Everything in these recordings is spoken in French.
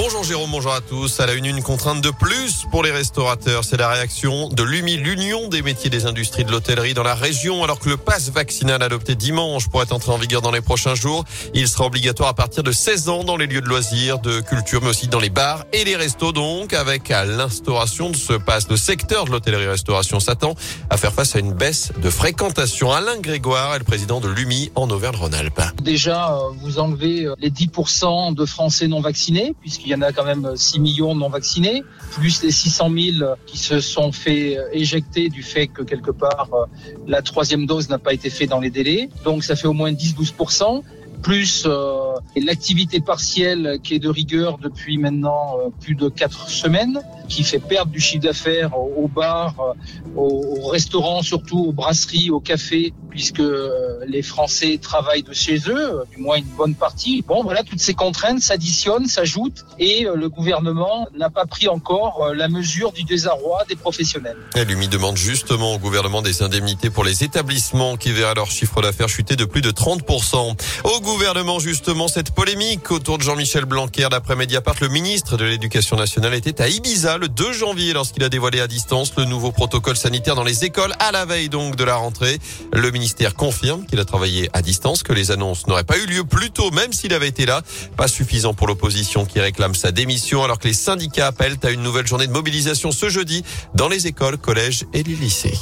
Bonjour Jérôme, bonjour à tous. À la une, une contrainte de plus pour les restaurateurs. C'est la réaction de l'UMI, l'Union des métiers des industries de l'hôtellerie dans la région, alors que le pass vaccinal adopté dimanche pourrait entrer en vigueur dans les prochains jours. Il sera obligatoire à partir de 16 ans dans les lieux de loisirs, de culture, mais aussi dans les bars et les restos donc, avec l'instauration de ce pass. Le secteur de l'hôtellerie-restauration s'attend à faire face à une baisse de fréquentation. Alain Grégoire est le président de l'UMI en Auvergne-Rhône-Alpes. Déjà, euh, vous enlevez euh, les 10% de Français non vaccinés, puisqu'il il y en a quand même 6 millions non vaccinés, plus les 600 000 qui se sont fait éjecter du fait que quelque part euh, la troisième dose n'a pas été faite dans les délais. Donc ça fait au moins 10-12% plus euh, l'activité partielle qui est de rigueur depuis maintenant euh, plus de quatre semaines, qui fait perdre du chiffre d'affaires aux bars, aux restaurants, surtout aux brasseries, aux cafés, puisque euh, les Français travaillent de chez eux, du moins une bonne partie. Bon, voilà, toutes ces contraintes s'additionnent, s'ajoutent, et le gouvernement n'a pas pris encore la mesure du désarroi des professionnels. L'UMI demande justement au gouvernement des indemnités pour les établissements qui verraient leur chiffre d'affaires chuter de plus de 30%. Au gouvernement, justement, cette polémique autour de Jean-Michel Blanquer. D'après Mediapart, le ministre de l'Éducation nationale était à Ibiza le 2 janvier lorsqu'il a dévoilé à distance le nouveau protocole sanitaire dans les écoles à la veille donc de la rentrée. Le ministère confirme qu'il a travaillé à distance, que les annonces n'auraient pas eu lieu plus tôt, même s'il avait été là. Pas suffisant pour l'opposition qui réclame sa démission alors que les syndicats appellent à une nouvelle journée de mobilisation ce jeudi dans les écoles, collèges et les lycées.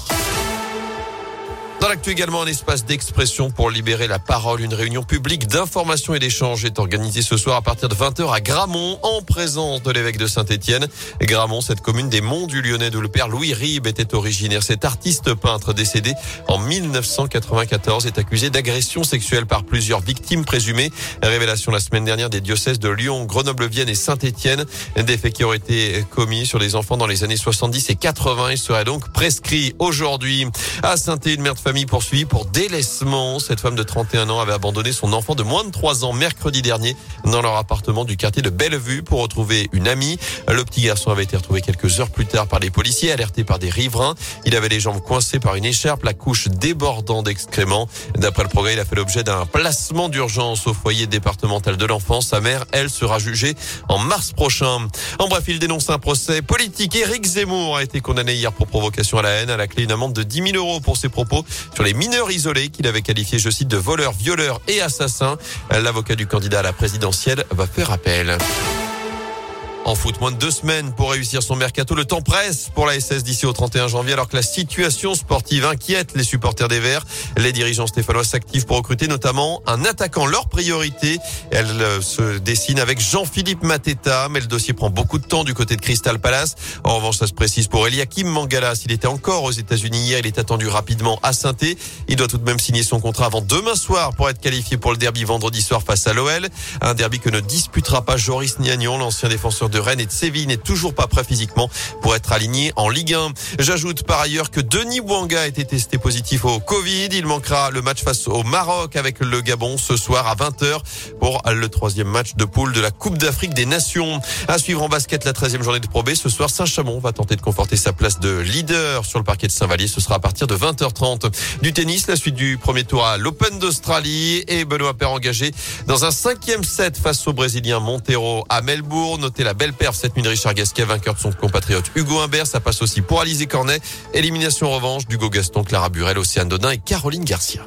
Dans l'actu également, un espace d'expression pour libérer la parole. Une réunion publique d'information et d'échange est organisée ce soir à partir de 20h à Gramont en présence de l'évêque de Saint-Étienne. Gramont, cette commune des monts du Lyonnais d'où le père Louis Ribes était originaire. Cet artiste peintre décédé en 1994 est accusé d'agression sexuelle par plusieurs victimes présumées. Révélation la semaine dernière des diocèses de Lyon, Grenoble-Vienne et Saint-Étienne. Des faits qui auraient été commis sur des enfants dans les années 70 et 80 et seraient donc prescrits aujourd'hui. À saint une mère de famille poursuivie pour délaissement. Cette femme de 31 ans avait abandonné son enfant de moins de 3 ans mercredi dernier dans leur appartement du quartier de Bellevue pour retrouver une amie. Le petit garçon avait été retrouvé quelques heures plus tard par les policiers, alerté par des riverains. Il avait les jambes coincées par une écharpe, la couche débordant d'excréments. D'après le progrès, il a fait l'objet d'un placement d'urgence au foyer départemental de l'enfance. Sa mère, elle, sera jugée en mars prochain. En bref, il dénonce un procès politique. Éric Zemmour a été condamné hier pour provocation à la haine. À la clé, une amende de 10 000 euros pour ses propos sur les mineurs isolés qu'il avait qualifiés, je cite, de voleurs, violeurs et assassins. L'avocat du candidat à la présidentielle va faire appel. En foot, moins de deux semaines pour réussir son mercato. Le temps presse pour la SS d'ici au 31 janvier alors que la situation sportive inquiète les supporters des Verts. Les dirigeants stéphanois s'activent pour recruter notamment un attaquant. Leur priorité, elle euh, se dessine avec Jean-Philippe Mateta, mais le dossier prend beaucoup de temps du côté de Crystal Palace. En revanche, ça se précise pour Eliakim Mangala. S'il était encore aux États-Unis hier, il est attendu rapidement à saint Il doit tout de même signer son contrat avant demain soir pour être qualifié pour le derby vendredi soir face à l'OL. Un derby que ne disputera pas Joris Niagnon, l'ancien défenseur de de Rennes et de Séville n'est toujours pas prêt physiquement pour être aligné en Ligue 1. J'ajoute par ailleurs que Denis Bouanga a été testé positif au Covid. Il manquera le match face au Maroc avec le Gabon ce soir à 20h pour le troisième match de poule de la Coupe d'Afrique des Nations. À suivre en basket la 13e journée de Pro B. Ce soir, Saint-Chamond va tenter de conforter sa place de leader sur le parquet de Saint-Vallier. Ce sera à partir de 20h30. Du tennis, la suite du premier tour à l'Open d'Australie et Benoît Père engagé dans un cinquième set face au Brésilien Montero à Melbourne. Notez la belle belle perf cette nuit Richard Gasquet, vainqueur de son compatriote Hugo Humbert. Ça passe aussi pour Alizé Cornet. Élimination revanche d'Hugo Gaston, Clara Burel, Océane Dodin et Caroline Garcia.